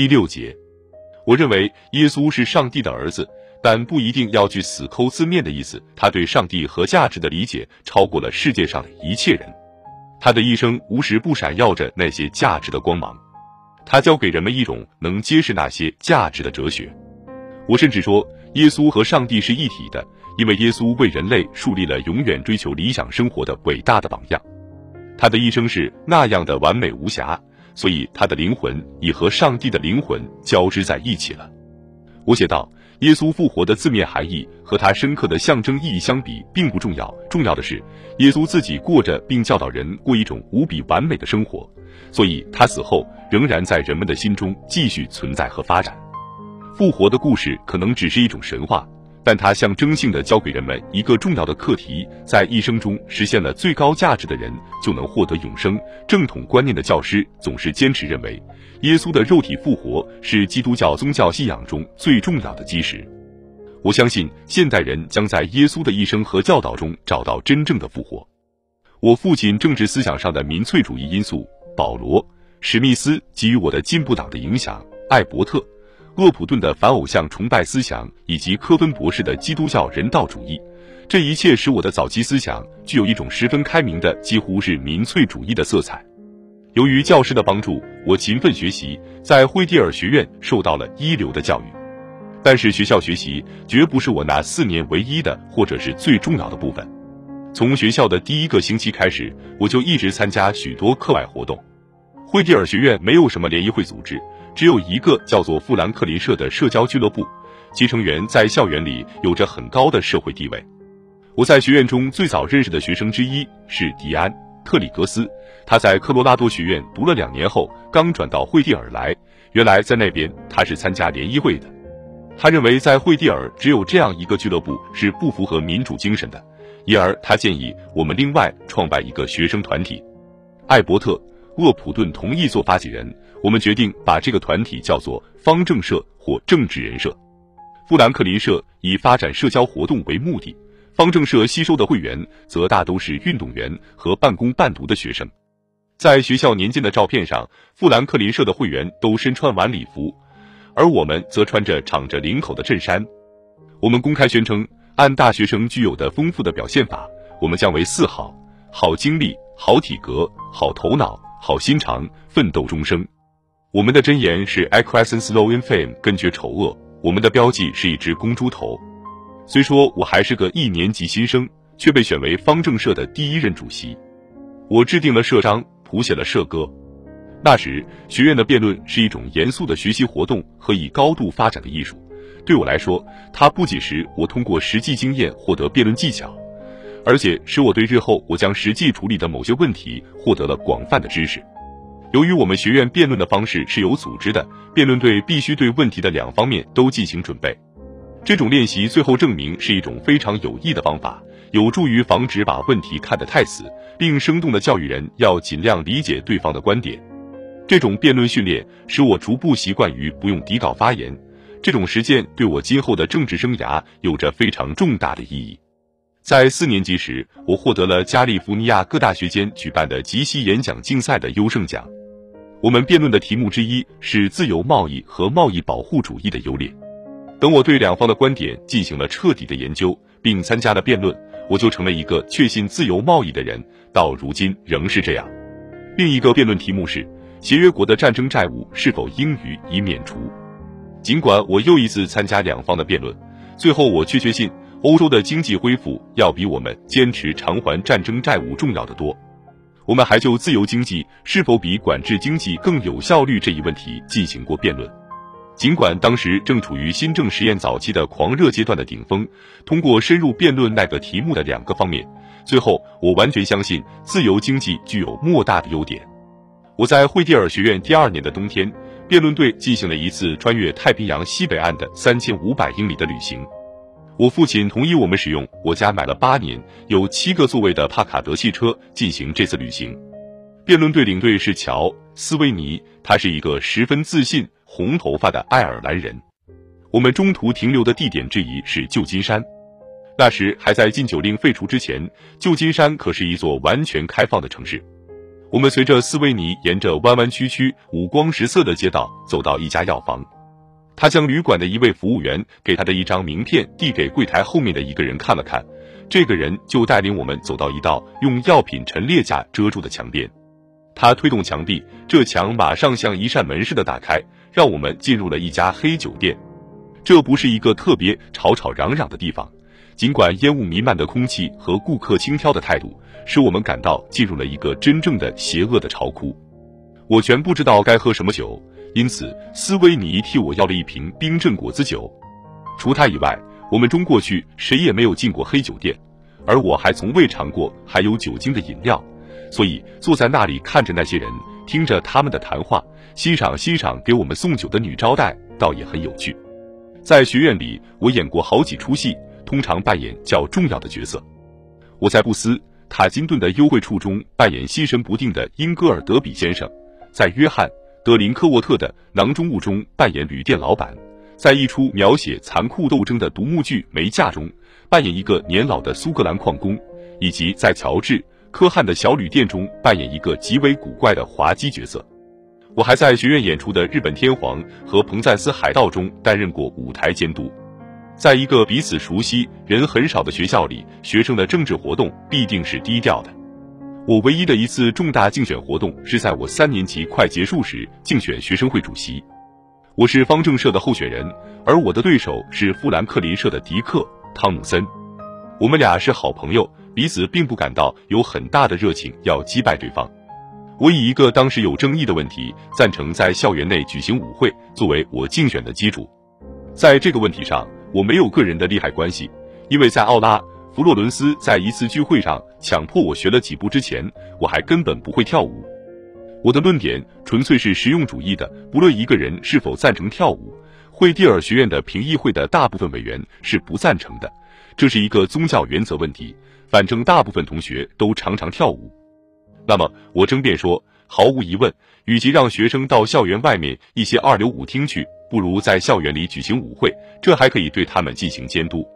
第六节，我认为耶稣是上帝的儿子，但不一定要去死抠字面的意思。他对上帝和价值的理解超过了世界上的一切人，他的一生无时不闪耀着那些价值的光芒。他教给人们一种能揭示那些价值的哲学。我甚至说，耶稣和上帝是一体的，因为耶稣为人类树立了永远追求理想生活的伟大的榜样。他的一生是那样的完美无瑕，所以他的灵魂已和上帝的灵魂交织在一起了。我写道：耶稣复活的字面含义和他深刻的象征意义相比，并不重要，重要的是耶稣自己过着并教导人过一种无比完美的生活，所以他死后仍然在人们的心中继续存在和发展。复活的故事可能只是一种神话。但他象征性的教给人们一个重要的课题：在一生中实现了最高价值的人就能获得永生。正统观念的教师总是坚持认为，耶稣的肉体复活是基督教宗教信仰中最重要的基石。我相信现代人将在耶稣的一生和教导中找到真正的复活。我父亲政治思想上的民粹主义因素，保罗·史密斯给予我的进步党的影响，艾伯特。厄普顿的反偶像崇拜思想，以及科芬博士的基督教人道主义，这一切使我的早期思想具有一种十分开明的，几乎是民粹主义的色彩。由于教师的帮助，我勤奋学习，在惠蒂尔学院受到了一流的教育。但是学校学习绝不是我那四年唯一的，或者是最重要的部分。从学校的第一个星期开始，我就一直参加许多课外活动。惠蒂尔学院没有什么联谊会组织。只有一个叫做富兰克林社的社交俱乐部，其成员在校园里有着很高的社会地位。我在学院中最早认识的学生之一是迪安·特里格斯，他在科罗拉多学院读了两年后，刚转到惠蒂尔来。原来在那边他是参加联谊会的。他认为在惠蒂尔只有这样一个俱乐部是不符合民主精神的，因而他建议我们另外创办一个学生团体。艾伯特。厄普顿同意做发起人，我们决定把这个团体叫做方正社或政治人社。富兰克林社以发展社交活动为目的，方正社吸收的会员则大都是运动员和半工半读的学生。在学校年鉴的照片上，富兰克林社的会员都身穿晚礼服，而我们则穿着敞着领口的衬衫。我们公开宣称，按大学生具有的丰富的表现法，我们将为四好：好精力、好体格、好头脑。好心肠，奋斗终生。我们的箴言是 “Acquiescence low in fame”，根绝丑恶。我们的标记是一只公猪头。虽说我还是个一年级新生，却被选为方正社的第一任主席。我制定了社章，谱写了社歌。那时，学院的辩论是一种严肃的学习活动和以高度发展的艺术。对我来说，它不仅使我通过实际经验获得辩论技巧。而且使我对日后我将实际处理的某些问题获得了广泛的知识。由于我们学院辩论的方式是有组织的，辩论队必须对问题的两方面都进行准备。这种练习最后证明是一种非常有益的方法，有助于防止把问题看得太死，并生动的教育人要尽量理解对方的观点。这种辩论训练使我逐步习惯于不用底稿发言。这种实践对我今后的政治生涯有着非常重大的意义。在四年级时，我获得了加利福尼亚各大学间举办的即席演讲竞赛的优胜奖。我们辩论的题目之一是自由贸易和贸易保护主义的优劣。等我对两方的观点进行了彻底的研究，并参加了辩论，我就成了一个确信自由贸易的人。到如今仍是这样。另一个辩论题目是协约国的战争债务是否应予以免除。尽管我又一次参加两方的辩论，最后我却确信。欧洲的经济恢复要比我们坚持偿还战争债务重要的多。我们还就自由经济是否比管制经济更有效率这一问题进行过辩论。尽管当时正处于新政实验早期的狂热阶段的顶峰，通过深入辩论那个题目的两个方面，最后我完全相信自由经济具有莫大的优点。我在惠蒂尔学院第二年的冬天，辩论队进行了一次穿越太平洋西北岸的三千五百英里的旅行。我父亲同意我们使用我家买了八年、有七个座位的帕卡德汽车进行这次旅行。辩论队领队是乔·斯威尼，他是一个十分自信、红头发的爱尔兰人。我们中途停留的地点之一是旧金山。那时还在禁酒令废除之前，旧金山可是一座完全开放的城市。我们随着斯维尼沿着弯弯曲曲、五光十色的街道走到一家药房，他将旅馆的一位服务员给他的一张名片递给柜台后面的一个人看了看，这个人就带领我们走到一道用药品陈列架遮住的墙边，他推动墙壁，这墙马上像一扇门似的打开，让我们进入了一家黑酒店。这不是一个特别吵吵嚷嚷的地方。尽管烟雾弥漫的空气和顾客轻佻的态度使我们感到进入了一个真正的邪恶的巢窟，我全不知道该喝什么酒，因此斯维尼替我要了一瓶冰镇果子酒。除他以外，我们中过去谁也没有进过黑酒店，而我还从未尝过含有酒精的饮料，所以坐在那里看着那些人，听着他们的谈话，欣赏欣赏给我们送酒的女招待，倒也很有趣。在学院里，我演过好几出戏。通常扮演较重要的角色。我在布斯塔金顿的幽会处中扮演心神不定的英戈尔德比先生，在约翰德林科沃特的囊中物中扮演旅店老板，在一出描写残酷斗争的独幕剧《煤价》中扮演一个年老的苏格兰矿工，以及在乔治科汉的小旅店中扮演一个极为古怪的滑稽角色。我还在学院演出的《日本天皇》和《彭赞斯海盗》中担任过舞台监督。在一个彼此熟悉、人很少的学校里，学生的政治活动必定是低调的。我唯一的一次重大竞选活动是在我三年级快结束时竞选学生会主席。我是方正社的候选人，而我的对手是富兰克林社的迪克·汤姆森。我们俩是好朋友，彼此并不感到有很大的热情要击败对方。我以一个当时有争议的问题——赞成在校园内举行舞会——作为我竞选的基础。在这个问题上，我没有个人的利害关系，因为在奥拉·弗洛伦斯在一次聚会上强迫我学了几步之前，我还根本不会跳舞。我的论点纯粹是实用主义的，不论一个人是否赞成跳舞，惠蒂尔学院的评议会的大部分委员是不赞成的。这是一个宗教原则问题，反正大部分同学都常常跳舞。那么我争辩说，毫无疑问，与其让学生到校园外面一些二流舞厅去。不如在校园里举行舞会，这还可以对他们进行监督。